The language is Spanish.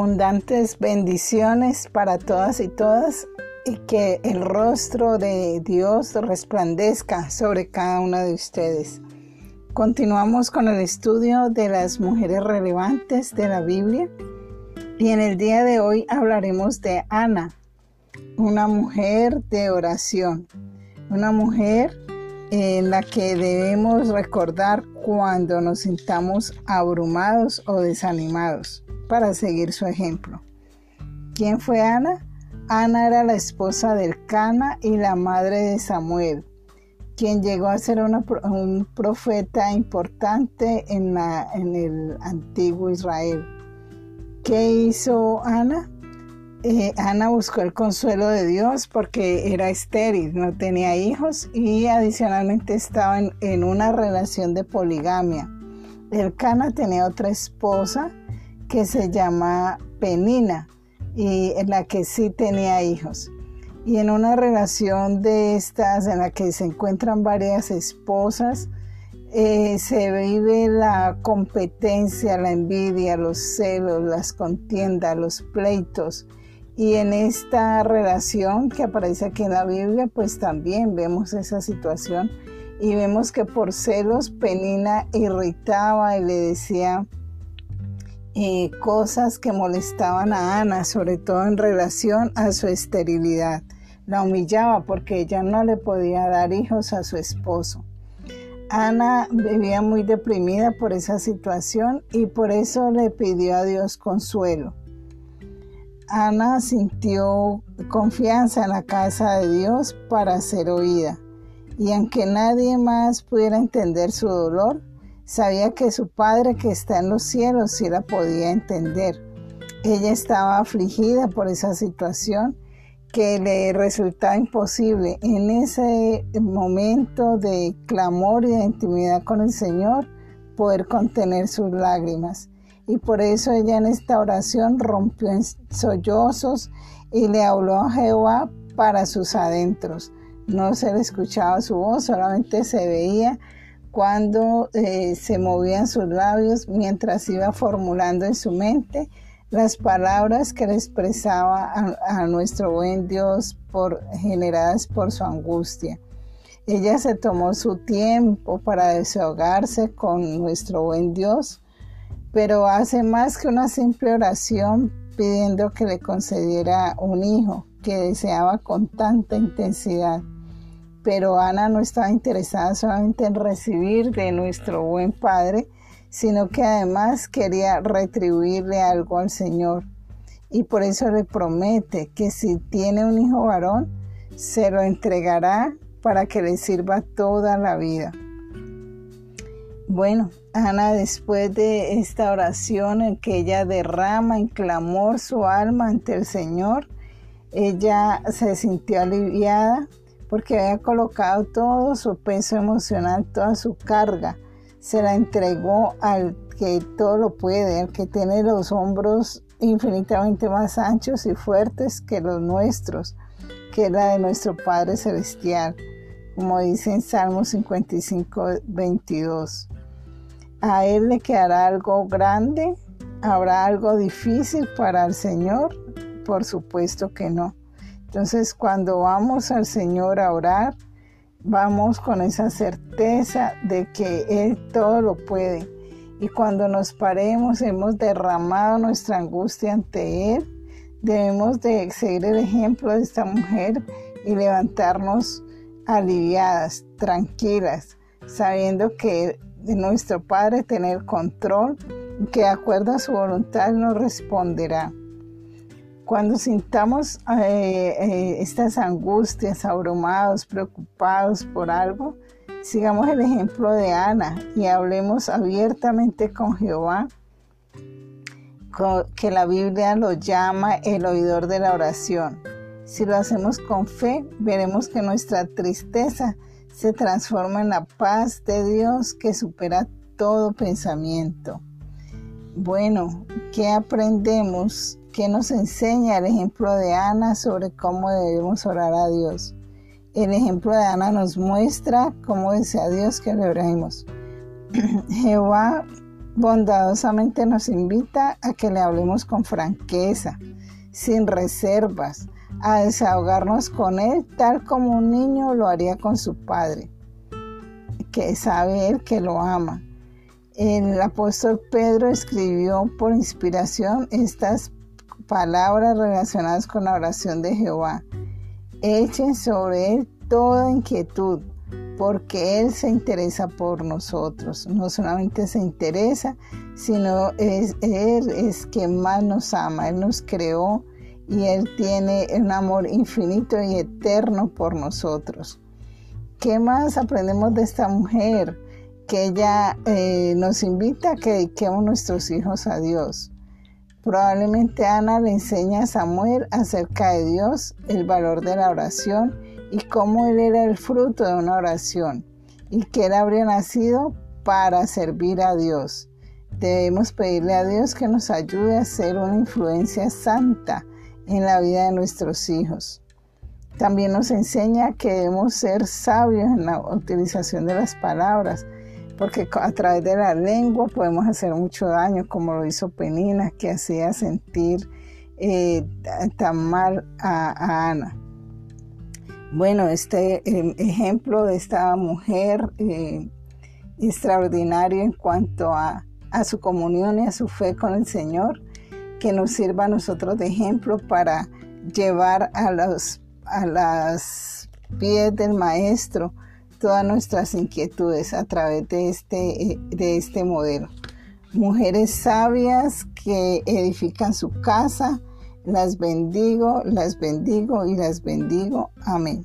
Abundantes bendiciones para todas y todas y que el rostro de Dios resplandezca sobre cada una de ustedes. Continuamos con el estudio de las mujeres relevantes de la Biblia y en el día de hoy hablaremos de Ana, una mujer de oración, una mujer en la que debemos recordar cuando nos sintamos abrumados o desanimados para seguir su ejemplo. ¿Quién fue Ana? Ana era la esposa del Cana y la madre de Samuel, quien llegó a ser un profeta importante en, el antiguo Israel. ¿Qué hizo Ana? Eh, Ana buscó el consuelo de Dios porque era estéril, no tenía hijos y adicionalmente estaba en, en una relación de poligamia. El Cana tenía otra esposa que se llama Penina y en la que sí tenía hijos. Y en una relación de estas en la que se encuentran varias esposas, eh, se vive la competencia, la envidia, los celos, las contiendas, los pleitos. Y en esta relación que aparece aquí en la Biblia, pues también vemos esa situación y vemos que por celos Penina irritaba y le decía eh, cosas que molestaban a Ana, sobre todo en relación a su esterilidad. La humillaba porque ella no le podía dar hijos a su esposo. Ana vivía muy deprimida por esa situación y por eso le pidió a Dios consuelo. Ana sintió confianza en la casa de Dios para ser oída y aunque nadie más pudiera entender su dolor, Sabía que su Padre que está en los cielos sí la podía entender. Ella estaba afligida por esa situación que le resultaba imposible en ese momento de clamor y de intimidad con el Señor poder contener sus lágrimas. Y por eso ella en esta oración rompió en sollozos y le habló a Jehová para sus adentros. No se le escuchaba su voz, solamente se veía cuando eh, se movían sus labios mientras iba formulando en su mente las palabras que le expresaba a, nuestro buen Dios por, generadas por su angustia. Ella se tomó su tiempo para desahogarse con nuestro buen Dios, pero hace más que una simple oración pidiendo que le concediera un hijo que deseaba con tanta intensidad pero Ana no estaba interesada solamente en recibir de nuestro buen Padre, sino que además quería retribuirle algo al Señor. Y por eso le promete que si tiene un hijo varón, se lo entregará para que le sirva toda la vida. Bueno, Ana después de esta oración en que ella derrama en clamor su alma ante el Señor, ella se sintió aliviada porque había colocado todo su peso emocional, toda su carga, se la entregó al que todo lo puede, al que tiene los hombros infinitamente más anchos y fuertes que los nuestros, que era de nuestro Padre Celestial, como dice en Salmo 55, 22. A Él le quedará algo grande, habrá algo difícil para el Señor, por supuesto que no. Entonces cuando vamos al Señor a orar, vamos con esa certeza de que Él todo lo puede. Y cuando nos paremos, hemos derramado nuestra angustia ante Él, debemos de seguir el ejemplo de esta mujer y levantarnos aliviadas, tranquilas, sabiendo que nuestro Padre tener control, que de acuerdo a su voluntad nos responderá. Cuando sintamos eh, eh, estas angustias, abrumados, preocupados por algo, sigamos el ejemplo de Ana y hablemos abiertamente con Jehová, que la Biblia lo llama el oidor de la oración. Si lo hacemos con fe, veremos que nuestra tristeza se transforma en la paz de Dios que supera todo pensamiento. Bueno, ¿qué aprendemos que nos enseña el ejemplo de Ana sobre cómo debemos orar a Dios. El ejemplo de Ana nos muestra cómo desea Dios que le oremos. Jehová bondadosamente nos invita a que le hablemos con franqueza, sin reservas, a desahogarnos con Él tal como un niño lo haría con su padre, que sabe Él que lo ama. El apóstol Pedro escribió por inspiración estas palabras relacionadas con la oración de Jehová. Echen sobre Él toda inquietud, porque Él se interesa por nosotros. No solamente se interesa, sino es, Él es quien más nos ama. Él nos creó y Él tiene un amor infinito y eterno por nosotros. ¿Qué más aprendemos de esta mujer? Que ella eh, nos invita a que dediquemos nuestros hijos a Dios. Probablemente Ana le enseña a Samuel acerca de Dios, el valor de la oración y cómo él era el fruto de una oración y que él habría nacido para servir a Dios. Debemos pedirle a Dios que nos ayude a ser una influencia santa en la vida de nuestros hijos. También nos enseña que debemos ser sabios en la utilización de las palabras, porque a través de la lengua podemos hacer mucho daño, como lo hizo Penina, que hacía sentir eh, tan mal a, Ana. Bueno, este em, ejemplo de esta mujer eh, extraordinario en cuanto a, su comunión y a su fe con el Señor, que nos sirva a nosotros de ejemplo para llevar a los pies del maestro todas nuestras inquietudes a través de este, de este modelo. Mujeres sabias que edifican su casa, las bendigo, las bendigo y las bendigo. Amén.